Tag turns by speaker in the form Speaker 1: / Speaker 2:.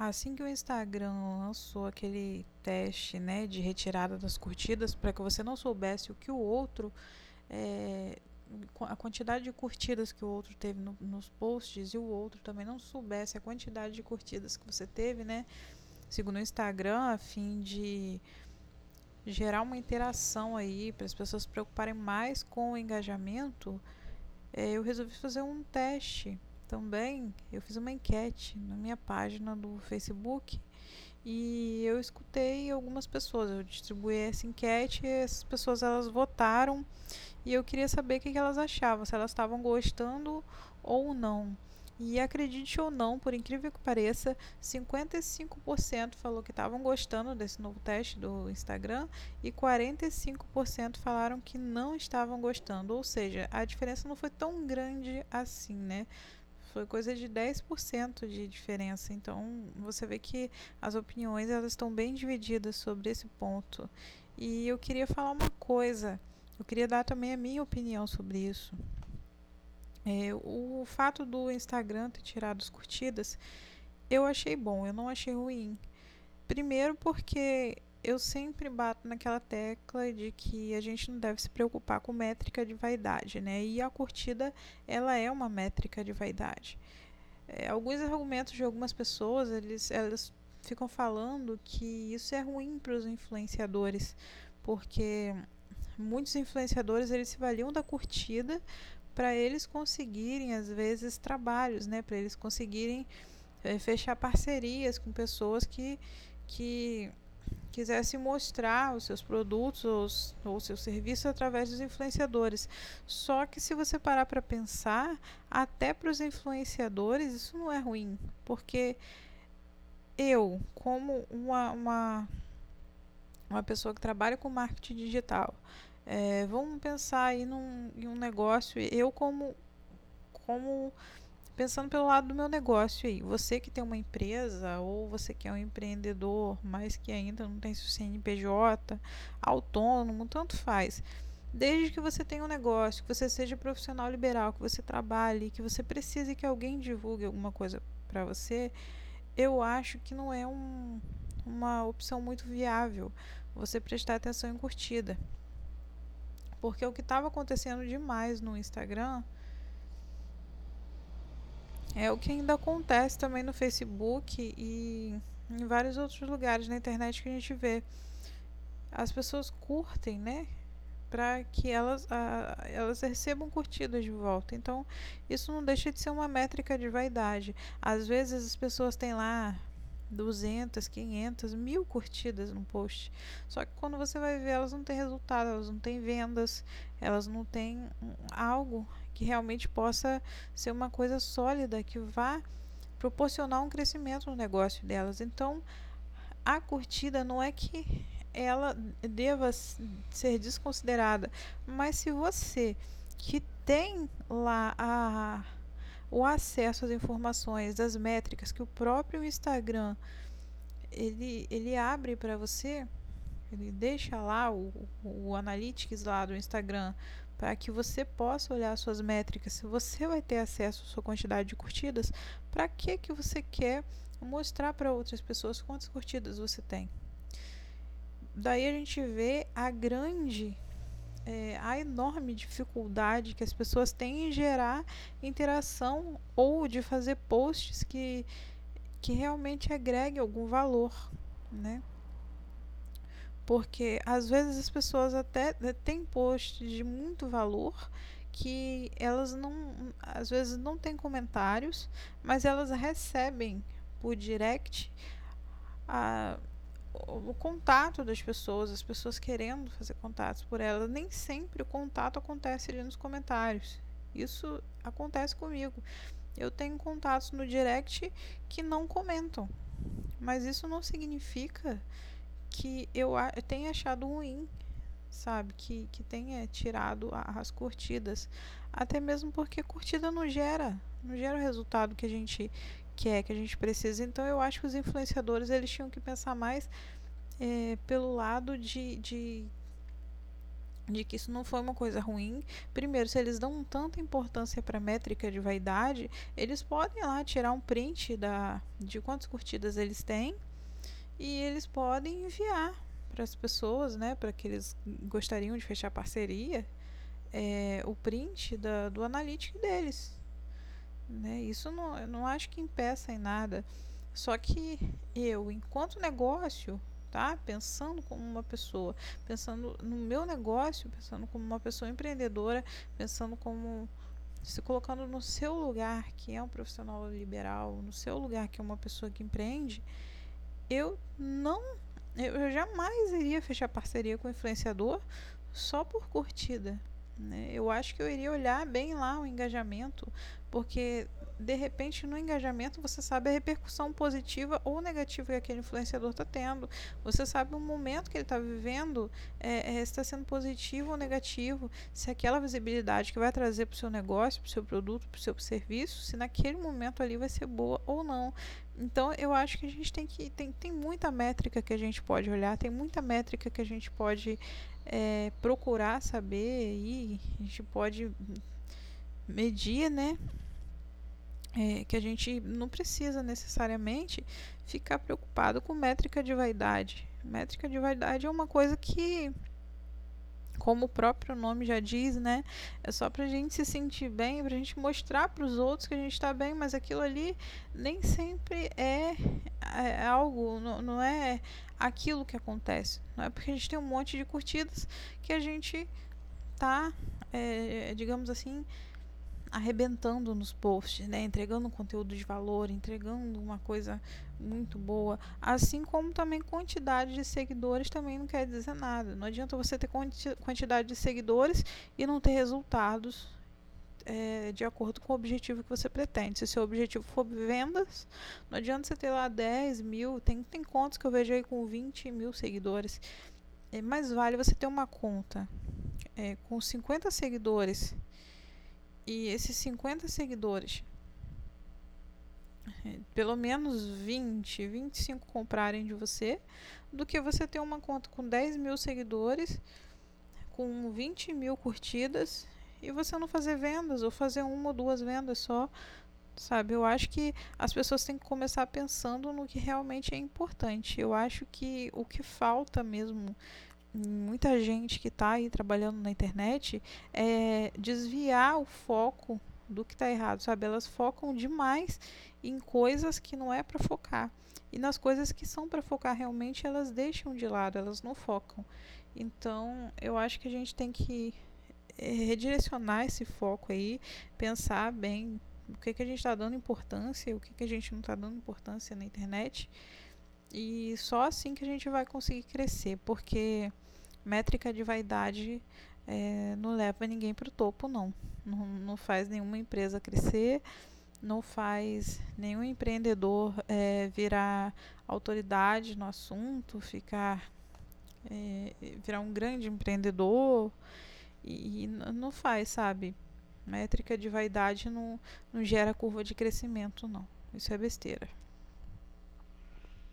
Speaker 1: Assim que o Instagram lançou aquele teste né, de retirada das curtidas, para que você não soubesse o que o outro, é, a quantidade de curtidas que o outro teve no, nos posts e o outro também não soubesse a quantidade de curtidas que você teve, né? Segundo o Instagram, a fim de gerar uma interação aí, para as pessoas se preocuparem mais com o engajamento, é, eu resolvi fazer um teste também. Eu fiz uma enquete na minha página do Facebook e eu escutei algumas pessoas. Eu distribuí essa enquete e essas pessoas elas votaram e eu queria saber o que elas achavam, se elas estavam gostando ou não. E acredite ou não, por incrível que pareça, 55% falou que estavam gostando desse novo teste do Instagram e 45% falaram que não estavam gostando. Ou seja, a diferença não foi tão grande assim, né? Foi coisa de 10% de diferença. Então, você vê que as opiniões elas estão bem divididas sobre esse ponto. E eu queria falar uma coisa. Eu queria dar também a minha opinião sobre isso. É, o fato do Instagram ter tirado as curtidas, eu achei bom, eu não achei ruim. Primeiro porque eu sempre bato naquela tecla de que a gente não deve se preocupar com métrica de vaidade, né? E a curtida, ela é uma métrica de vaidade. É, alguns argumentos de algumas pessoas, eles, elas ficam falando que isso é ruim para os influenciadores, porque muitos influenciadores eles se valiam da curtida para eles conseguirem às vezes trabalhos, né, para eles conseguirem é, fechar parcerias com pessoas que que quisessem mostrar os seus produtos ou, os, ou seus serviços através dos influenciadores. Só que se você parar para pensar, até para os influenciadores isso não é ruim, porque eu, como uma, uma, uma pessoa que trabalha com marketing digital, é, vamos pensar aí num, em um negócio, eu como, como pensando pelo lado do meu negócio aí, você que tem uma empresa ou você que é um empreendedor, mas que ainda não tem seu CNPJ, autônomo, tanto faz. Desde que você tenha um negócio, que você seja profissional liberal, que você trabalhe, que você precise que alguém divulgue alguma coisa para você, eu acho que não é um, uma opção muito viável você prestar atenção em curtida. Porque o que estava acontecendo demais no Instagram é o que ainda acontece também no Facebook e em vários outros lugares na internet que a gente vê. As pessoas curtem, né? Para que elas, a, elas recebam curtidas de volta. Então, isso não deixa de ser uma métrica de vaidade. Às vezes as pessoas têm lá 200, 500, mil curtidas no post. Só que quando você vai ver, elas não têm resultado, elas não têm vendas, elas não têm algo que realmente possa ser uma coisa sólida, que vá proporcionar um crescimento no negócio delas. Então, a curtida não é que ela deva ser desconsiderada, mas se você que tem lá a o acesso às informações, das métricas que o próprio Instagram ele, ele abre para você, ele deixa lá o, o Analytics lá do Instagram para que você possa olhar suas métricas, se você vai ter acesso à sua quantidade de curtidas, para que que você quer mostrar para outras pessoas quantas curtidas você tem? Daí a gente vê a grande é, a enorme dificuldade que as pessoas têm em gerar interação ou de fazer posts que, que realmente agreguem algum valor, né? Porque às vezes as pessoas até né, têm posts de muito valor que elas não, às vezes não têm comentários, mas elas recebem por direct a, o contato das pessoas, as pessoas querendo fazer contatos por elas. Nem sempre o contato acontece ali nos comentários. Isso acontece comigo. Eu tenho contatos no direct que não comentam. Mas isso não significa que eu, eu tenha achado ruim, sabe? Que, que tenha tirado as curtidas. Até mesmo porque curtida não gera, não gera o resultado que a gente quer, que a gente precisa. Então eu acho que os influenciadores eles tinham que pensar mais é, pelo lado de, de, de que isso não foi uma coisa ruim. Primeiro, se eles dão tanta importância para métrica de vaidade, eles podem lá tirar um print da, de quantas curtidas eles têm e eles podem enviar para as pessoas, né, para que eles gostariam de fechar parceria, é, o print da, do analítico deles. Né? Isso não, eu não acho que impeça em nada. Só que eu, enquanto negócio, tá? Pensando como uma pessoa, pensando no meu negócio, pensando como uma pessoa empreendedora, pensando como se colocando no seu lugar, que é um profissional liberal, no seu lugar, que é uma pessoa que empreende, eu não, eu jamais iria fechar parceria com influenciador só por curtida. Né? Eu acho que eu iria olhar bem lá o engajamento, porque de repente no engajamento você sabe a repercussão positiva ou negativa que aquele influenciador está tendo. Você sabe o momento que ele está vivendo é, é, está sendo positivo ou negativo. Se aquela visibilidade que vai trazer para o seu negócio, para o seu produto, para o seu serviço, se naquele momento ali vai ser boa ou não. Então eu acho que a gente tem que tem, tem muita métrica que a gente pode olhar, tem muita métrica que a gente pode é, procurar saber e a gente pode medir, né? É, que a gente não precisa necessariamente ficar preocupado com métrica de vaidade. Métrica de vaidade é uma coisa que, como o próprio nome já diz, né, é só para a gente se sentir bem, para a gente mostrar para os outros que a gente está bem, mas aquilo ali nem sempre é, é algo, não, não é aquilo que acontece. Não é porque a gente tem um monte de curtidas que a gente tá, é, digamos assim, arrebentando nos posts, né? entregando conteúdo de valor, entregando uma coisa muito boa, assim como também quantidade de seguidores também não quer dizer nada. Não adianta você ter quantidade de seguidores e não ter resultados é, de acordo com o objetivo que você pretende. Se seu objetivo for vendas, não adianta você ter lá 10 mil, tem, tem contas que eu vejo aí com 20 mil seguidores. É, mais vale você ter uma conta é, com 50 seguidores e esses 50 seguidores, eh, pelo menos 20, 25 comprarem de você, do que você ter uma conta com 10 mil seguidores, com 20 mil curtidas e você não fazer vendas ou fazer uma ou duas vendas só. Sabe, eu acho que as pessoas têm que começar pensando no que realmente é importante. Eu acho que o que falta mesmo muita gente que está aí trabalhando na internet é desviar o foco do que está errado, sabe? Elas focam demais em coisas que não é para focar. E nas coisas que são para focar realmente, elas deixam de lado, elas não focam. Então, eu acho que a gente tem que é, redirecionar esse foco aí, pensar bem o que, que a gente está dando importância, o que, que a gente não está dando importância na internet e só assim que a gente vai conseguir crescer, porque métrica de vaidade é, não leva ninguém para o topo, não. não. Não faz nenhuma empresa crescer, não faz nenhum empreendedor é, virar autoridade no assunto, ficar é, virar um grande empreendedor e, e não faz, sabe? Métrica de vaidade não, não gera curva de crescimento, não. Isso é besteira.